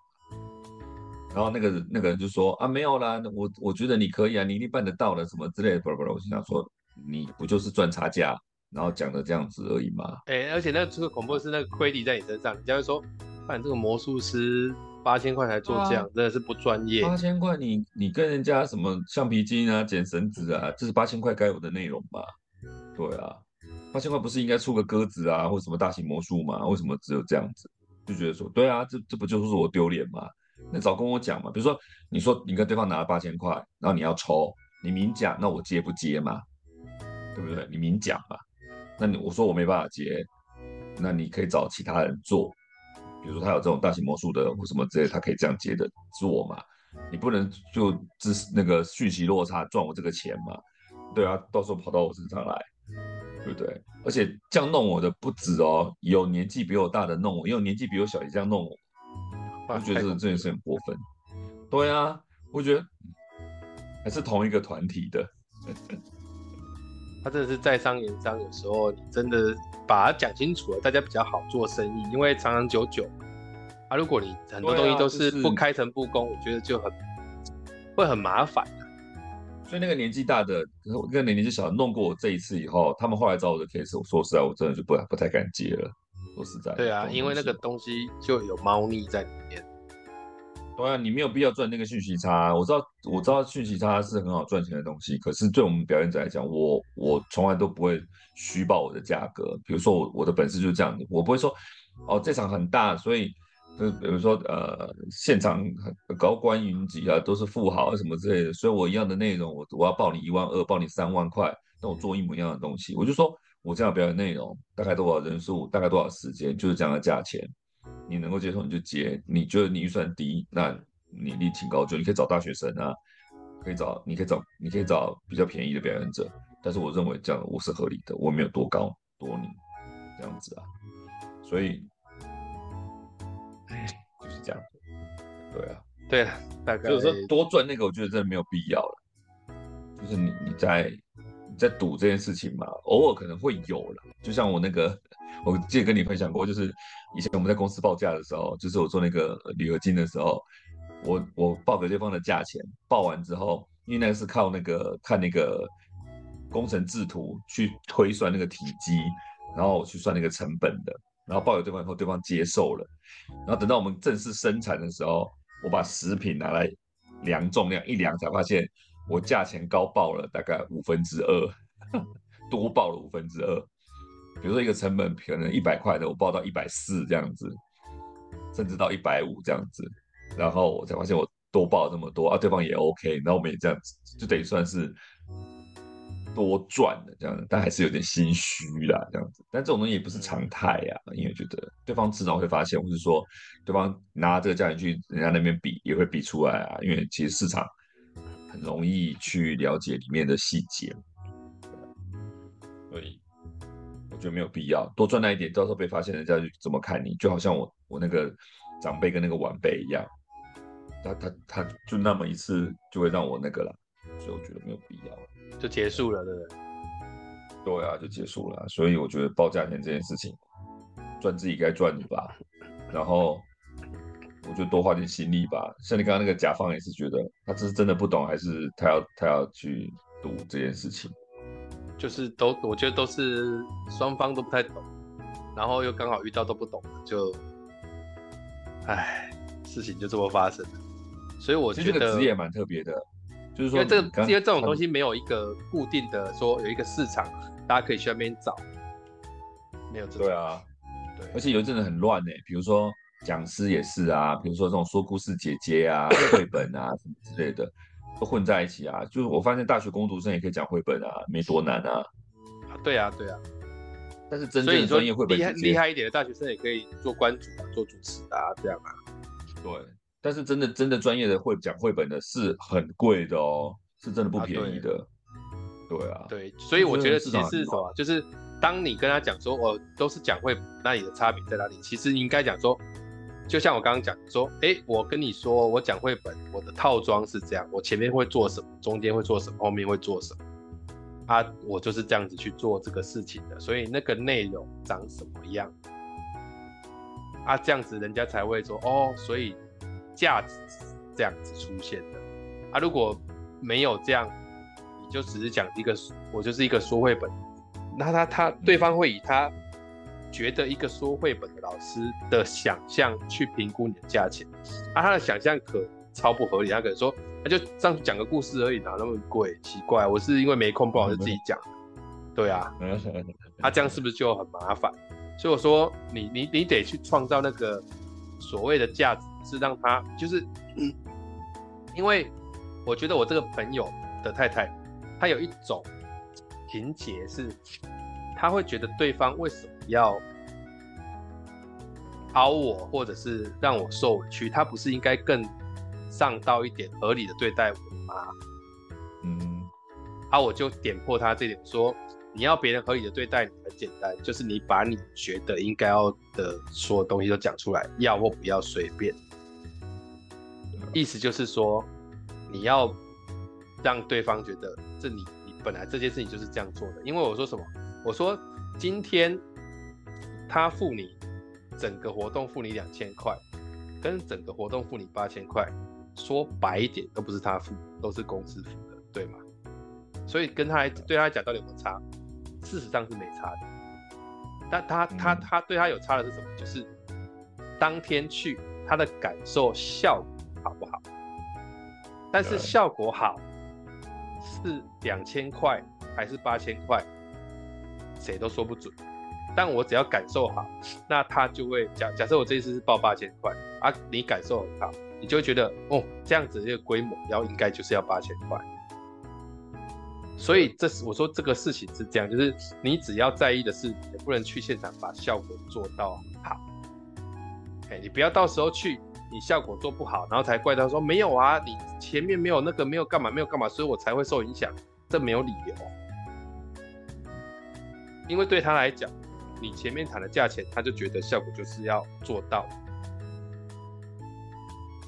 然后那个那个人就说啊，没有啦，我我觉得你可以啊，你一定办得到的什么之类的，不不不，我心想说你不就是赚差价，然后讲的这样子而已吗？哎，而且那这个恐怖是那个亏抵在你身上，人家会说，办这个魔术师八千块才做这样，啊、真的是不专业。八千块你你跟人家什么橡皮筋啊、剪绳子啊，这是八千块该有的内容吧？对啊，八千块不是应该出个鸽子啊，或什么大型魔术吗？为什么只有这样子？就觉得说，对啊，这这不就是我丢脸吗？那早跟我讲嘛，比如说你说你跟对方拿了八千块，然后你要抽，你明讲，那我接不接嘛？对不对？你明讲嘛？那你我说我没办法接，那你可以找其他人做，比如说他有这种大型魔术的或什么之类，他可以这样接的做嘛？你不能就只是那个讯息落差赚我这个钱嘛？对啊，到时候跑到我身上来，对不对？而且这样弄我的不止哦，有年纪比我大的弄我，也有年纪比我小也这样弄我。我觉得这这件事很过分，对啊，我觉得还是同一个团体的，他真的是在商言商，有时候你真的把它讲清楚了，大家比较好做生意，因为长长久久啊，如果你很多东西都是不开诚布公，啊就是、我觉得就很会很麻烦。所以那个年纪大的，那个年纪小的弄过我这一次以后，他们后来找我的 case，我说实在，我真的就不不太敢接了。说实在，对啊，因为那个东西就有猫腻在里面。对啊，你没有必要赚那个讯息差。我知道，我知道讯息差是很好赚钱的东西，可是对我们表演者来讲，我我从来都不会虚报我的价格。比如说我我的本事就是这样子，我不会说哦这场很大，所以。就比如说，呃，现场高官云集啊，都是富豪啊什么之类的，所以我一样的内容，我我要报你一万二，报你三万块，那我做一模一样的东西，我就说我这样表演内容大概多少人数，大概多少时间，就是这样的价钱，你能够接受你就接，你觉得你预算低，那你另请高就，你可以找大学生啊，可以找，你可以找，你可以找比较便宜的表演者，但是我认为这样我是合理的，我没有多高多你这样子啊，所以。就是这样，对啊，对啊，大概就是说多赚那个，我觉得真的没有必要了。就是你你在你在赌这件事情嘛，偶尔可能会有了。就像我那个，我记得跟你分享过，就是以前我们在公司报价的时候，就是我做那个铝合金的时候，我我报给对方的价钱，报完之后，因为那个是靠那个看那个工程制图去推算那个体积，然后去算那个成本的。然后报给对方以后，对方接受了。然后等到我们正式生产的时候，我把食品拿来量重量，一量才发现我价钱高报了大概五分之二，多报了五分之二。比如说一个成本可能一百块的，我报到一百四这样子，甚至到一百五这样子。然后我才发现我多报了这么多啊，对方也 OK。然后我们也这样子，就等于算是。多赚了这样子，但还是有点心虚啦，这样子。但这种东西也不是常态呀，因为觉得对方迟早会发现，或是说对方拿这个价钱去人家那边比，也会比出来啊。因为其实市场很容易去了解里面的细节，所以我觉得没有必要多赚那一点，到时候被发现，人家就怎么看你？就好像我我那个长辈跟那个晚辈一样，他他他就那么一次就会让我那个了，所以我觉得没有必要。就结束了，对不对？对啊，就结束了。所以我觉得报价钱这件事情，赚自己该赚的吧。然后我就多花点心力吧。像你刚刚那个甲方也是觉得，他这是真的不懂，还是他要他要去赌这件事情？就是都我觉得都是双方都不太懂，然后又刚好遇到都不懂，就，唉，事情就这么发生了。所以我觉得这个职业蛮特别的。就是说，因为这个，因为这种东西没有一个固定的说有一个市场，大家可以去那边找，没有这种。对啊，对，而且有一阵子很乱呢，比如说讲师也是啊，比如说这种说故事姐姐啊、绘本啊什么之类的，都混在一起啊。就是我发现大学工读生也可以讲绘本啊，没多难啊。啊，对啊，对啊。但是真正的专业绘本厉害厉害一点的大学生也可以做关主啊，做主持啊，这样啊。对。但是真的真的专业的会讲绘本的是很贵的哦，是真的不便宜的。啊对，对啊，对，所以我觉得其实是什么，就是当你跟他讲说，我都是讲绘本，那你的差别在哪里？其实应该讲说，就像我刚刚讲说，哎，我跟你说，我讲绘本，我的套装是这样，我前面会做什么，中间会做什么，后面会做什么，啊，我就是这样子去做这个事情的，所以那个内容长什么样，啊，这样子人家才会说，哦，所以。价值是这样子出现的。啊，如果没有这样，你就只是讲一个，我就是一个说绘本，那他他对方会以他觉得一个说绘本的老师的想象去评估你的价钱，啊，他的想象可超不合理，他可能说他就上去讲个故事而已，哪那么贵？奇怪，我是因为没空，不好就自己讲，对啊，他这样是不是就很麻烦？所以我说你你你得去创造那个所谓的价值。是让他就是，嗯，因为我觉得我这个朋友的太太，她有一种情节是，她会觉得对方为什么要凹我，或者是让我受委屈，他不是应该更上道一点，合理的对待我吗？嗯，啊，我就点破他这点说。你要别人合理的对待你，很简单，就是你把你觉得应该要的所有东西都讲出来，要或不要随便。意思就是说，你要让对方觉得这你你本来这件事情就是这样做的。因为我说什么？我说今天他付你整个活动付你两千块，跟整个活动付你八千块，说白一点，都不是他付，都是公司付的，对吗？所以跟他来对他来讲到底有没有差？事实上是没差的。但他他他对他有差的是什么？就是当天去他的感受效果好不好？但是效果好是两千块还是八千块，谁都说不准。但我只要感受好，那他就会假假设我这一次是报八千块啊，你感受很好，你就会觉得哦，这样子的这个规模要应该就是要八千块。所以这是我说这个事情是这样，就是你只要在意的是能不能去现场把效果做到好。哎，你不要到时候去你效果做不好，然后才怪他说没有啊，你前面没有那个没有干嘛没有干嘛，所以我才会受影响，这没有理由。因为对他来讲。你前面谈的价钱，他就觉得效果就是要做到，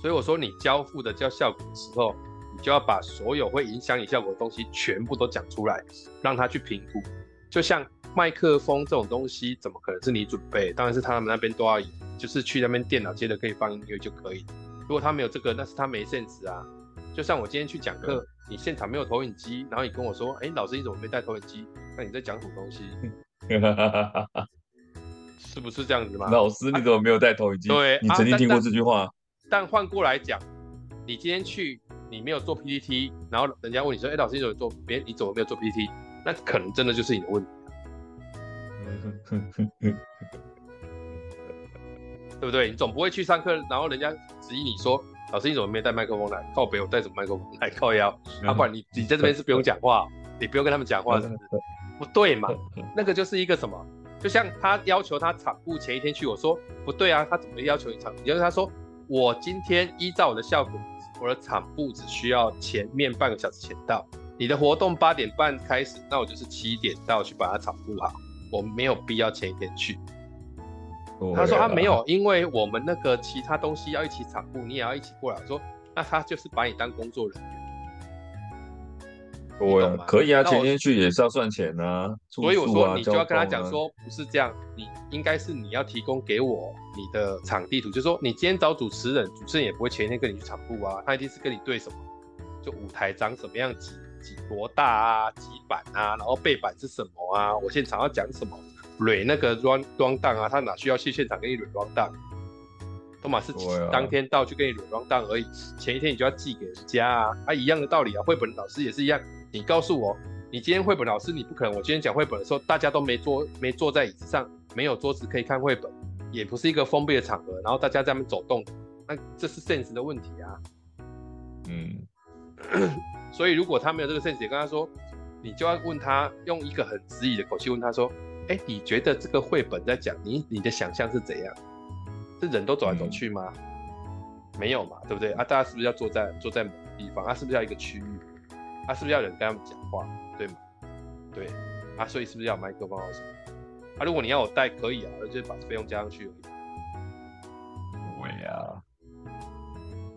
所以我说你交付的叫效果的时候，你就要把所有会影响你效果的东西全部都讲出来，让他去评估。就像麦克风这种东西，怎么可能是你准备？当然是他们那边都要，就是去那边电脑接的可以放音乐就可以。如果他没有这个，那是他没 sense 啊。就像我今天去讲课，你现场没有投影机，然后你跟我说，哎，老师你怎么没带投影机？那你在讲什么东西？是不是这样子吗？老师，你怎么没有带投影机？对，你曾经听过这句话？啊、但换过来讲，你今天去，你没有做 PPT，然后人家问你说：“哎、欸，老师，你怎么做？别，你怎么没有做 PPT？” 那可能真的就是你的问题，对不对？你总不会去上课，然后人家质疑你说：“老师，你怎么没带麦克风来？靠北，我带什么麦克风来？靠腰？啊，不然你你在这边是不用讲话，你不用跟他们讲话，是不是？不对嘛？那个就是一个什么？就像他要求他场部前一天去，我说不对啊，他怎么要求你场？也就是他说，我今天依照我的效果，我的场部只需要前面半个小时前到。你的活动八点半开始，那我就是七点到去把它场布好，我没有必要前一天去。他说他没有，因为我们那个其他东西要一起场布，你也要一起过来。我说那他就是把你当工作人员。对，可以啊，前天去也是要算钱啊。所以我说，你就要跟他讲说，不是这样，你应该是你要提供给我你的场地图，就是说你今天找主持人，主持人也不会前一天跟你去场部啊，他一定是跟你对什么，就舞台长什么样，几几多大啊，几板啊，然后背板是什么啊，我现场要讲什么，蕊那个 run run down 啊，他哪需要去现场给你蕊 run down？都嘛是当天到去跟你蕊 run down 而已，前一天你就要寄给人家啊，啊一样的道理啊，绘本老师也是一样。你告诉我，你今天绘本老师，你不可能。我今天讲绘本的时候，大家都没坐，没坐在椅子上，没有桌子可以看绘本，也不是一个封闭的场合，然后大家在那边走动，那这是 sense 的问题啊。嗯，所以如果他没有这个 sense，也跟他说，你就要问他，用一个很质疑的口气问他说，哎，你觉得这个绘本在讲你，你的想象是怎样？是人都走来走去吗？没有嘛，对不对？啊，大家是不是要坐在坐在某个地方？啊，是不是要一个区域？他、啊、是不是要有人跟他们讲话，对吗？对，啊，所以是不是要麦克风或什么？啊，如果你要我带，可以啊，我就把费用加上去而已。对啊，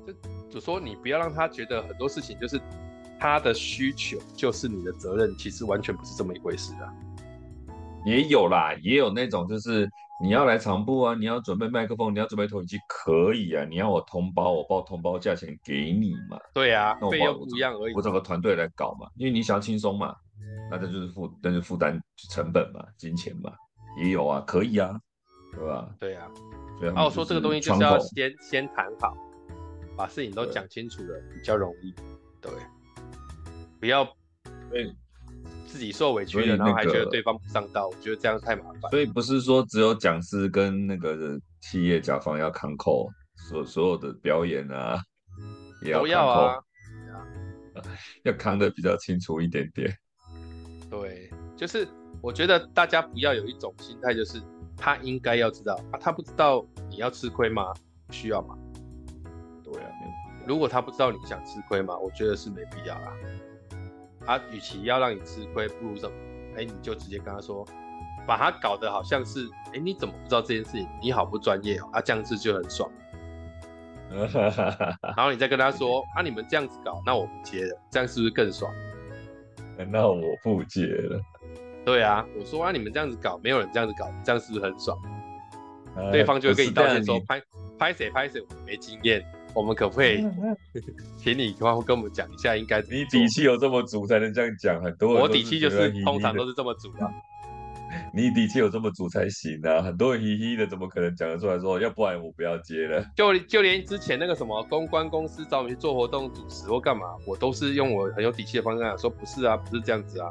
就就说你不要让他觉得很多事情就是他的需求就是你的责任，其实完全不是这么一回事啊。也有啦，也有那种就是。你要来场部啊？你要准备麦克风，你要准备投影机，可以啊。你要我通包，我报通包价钱给你嘛。对啊，费用不一样而已。我找个团队来搞嘛，因为你想要轻松嘛，那这就是负，那就负担成本嘛，金钱嘛，也有啊，可以啊，对吧？对啊。然后、啊、说这个东西就是要先先谈好，把事情都讲清楚了比较容易。对，不要。对。自己受委屈了，然后还觉得对方不上道，我觉得这样太麻烦。所以不是说只有讲师跟那个企业甲方要扛扣，所所有的表演啊，也要扛扣，要啊，要扛得比较清楚一点点。对，就是我觉得大家不要有一种心态，就是他应该要知道啊，他不知道你要吃亏吗？不需要吗？对啊，如果他不知道你想吃亏吗？我觉得是没必要啦。他与其要让你吃亏，不如什么？哎，你就直接跟他说，把他搞得好像是，哎，你怎么不知道这件事情？你好不专业哦，啊，这样子就很爽。然后你再跟他说，啊，你们这样子搞，那我不接了，这样是不是更爽？那我不接了。对啊，我说啊，你们这样子搞，没有人这样子搞，这样是不是很爽？对方就会跟你道歉说，拍拍谁拍谁，我没经验，我们可不可以请你跟我们讲一下，应该你底气有这么足才能这样讲？很多人我底气就是通常都是这么足啊。你底气有这么足才行啊！很多人嘻嘻的，怎么可能讲得出来说？要不然我不要接了。就就连之前那个什么公关公司找我去做活动主持或干嘛，我都是用我很有底气的方式讲说，不是啊，不是这样子啊。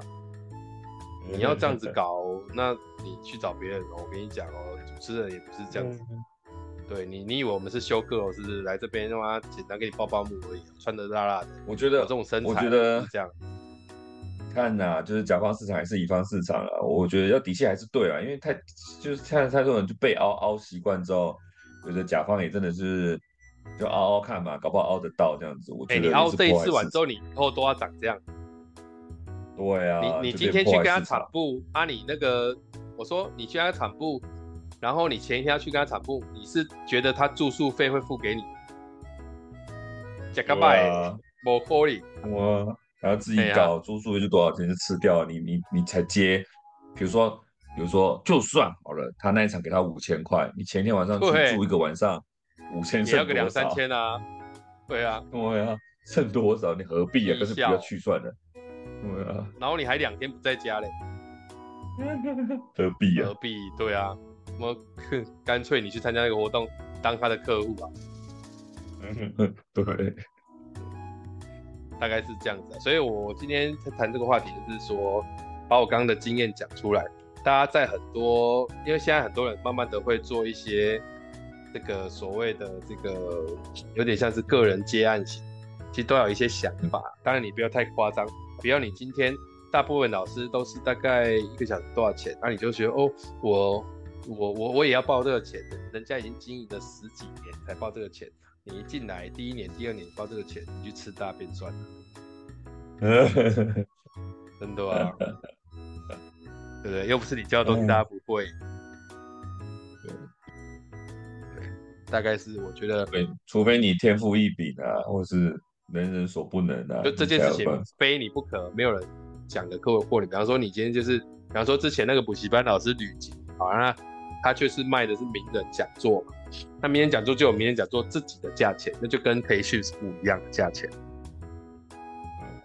你要这样子搞，那你去找别人哦。我跟你讲哦，主持人也不是这样子。对你，你以为我们是修个哦，是不是来这边让他简单给你抱抱木而已，穿的辣辣的。我觉得这种身材，我觉得这样。看呐、啊，就是甲方市场还是乙方市场啊？我觉得要底气还是对啊，因为太就是太太多人就被凹凹习惯之后，觉得甲方也真的是就凹凹看嘛，搞不好凹得到这样子。我觉得、欸、你凹这一次完之后，你以后都要长这样。对啊，你你今天去跟他产部啊，你那个我说你去跟他产布，然后你前一天要去跟他产布，你是觉得他住宿费会付给你？假个拜，不可能。我。然后自己搞住宿费就多少钱就吃掉，你你你才接，比如说比如说就算好了，他那一场给他五千块，你前一天晚上去住一个晚上，五千剩多少？也要个两三千啊，对啊，对啊，剩多少？你何必啊？但是不要去算了，对啊。然后你还两天不在家嘞，何必啊？何必？对啊，我 干脆你去参加那个活动，当他的客户吧。嗯，对。大概是这样子，所以我今天谈这个话题，就是说把我刚刚的经验讲出来。大家在很多，因为现在很多人慢慢的会做一些这个所谓的这个有点像是个人接案型，其实都有一些想法。当然你不要太夸张，比如你今天大部分老师都是大概一个小时多少钱，那你就觉得哦，我我我我也要报这个钱的，人家已经经营了十几年才报这个钱。你一进来第一年、第二年报这个钱，你去吃大便算了。真的啊，对不对？又不是你教的东西，大家不会。对，大概是我觉得，除非你天赋异禀啊，或是人人所不能啊。就这件事情非你不可，没有人讲的课过你。比方说，你今天就是，比方说之前那个补习班老师吕吉，好啊。他却是卖的是名人讲座嘛，那名人讲座就有名人讲座自己的价钱，那就跟培训是不一样的价钱。嗯，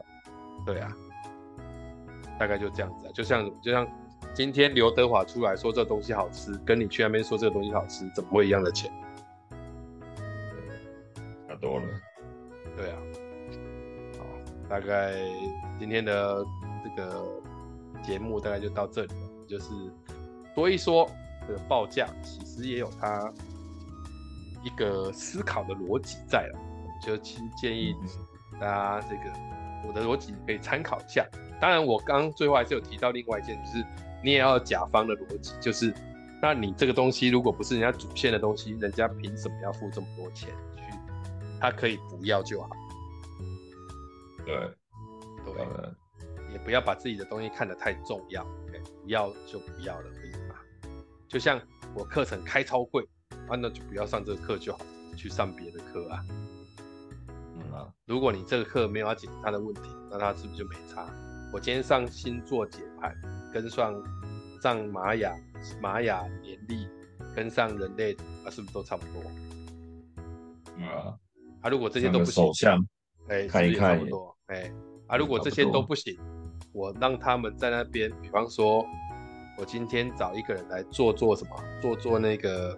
对啊，大概就这样子啊，就像就像今天刘德华出来说这东西好吃，跟你去那边说这个东西好吃，怎么会一样的钱？差多了。对啊，好，大概今天的这个节目大概就到这里了，就是说一说。这个报价其实也有它一个思考的逻辑在了，就其实建议大家这个我的逻辑可以参考一下。当然，我刚最后还是有提到另外一件，就是你也要甲方的逻辑，就是那你这个东西如果不是人家主线的东西，人家凭什么要付这么多钱去？他可以不要就好。对，对，也不要把自己的东西看得太重要，不要就不要了。就像我课程开超贵，啊，那就不要上这个课就好，去上别的课啊。嗯啊，如果你这个课没有要解决他的问题，那他是不是就没差？我今天上星座解盘，跟上上玛雅玛雅年历，跟上人类，啊，是不是都差不多？嗯啊，啊，如果这些都不行，哎，看一看，差不多，哎，啊，如果这些都不行，我让他们在那边，比方说。我今天找一个人来做做什么？做做那个，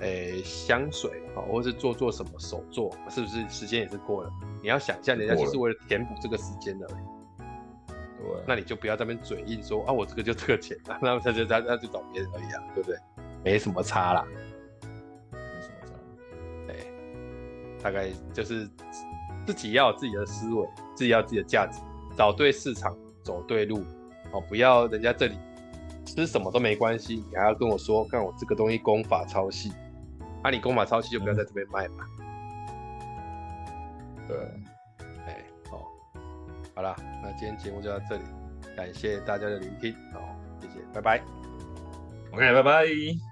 诶、欸，香水啊，或是做做什么手作，是不是时间也是过了？你要想象，人家就是为了填补这个时间的。对，那你就不要在那边嘴硬说啊，我这个就这个钱，那他就他他就找别人而已啊，对不对？没什么差啦，没什么差。对，大概就是自己要有自己的思维，自己要有自己的价值，找对市场，走对路，哦，不要人家这里。吃什么都没关系，你还要跟我说，看我这个东西功法超细，那、啊、你功法超细就不要在这边卖嘛。对，哎、好，好了，那今天节目就到这里，感谢大家的聆听，好，谢谢，拜拜。OK，拜拜。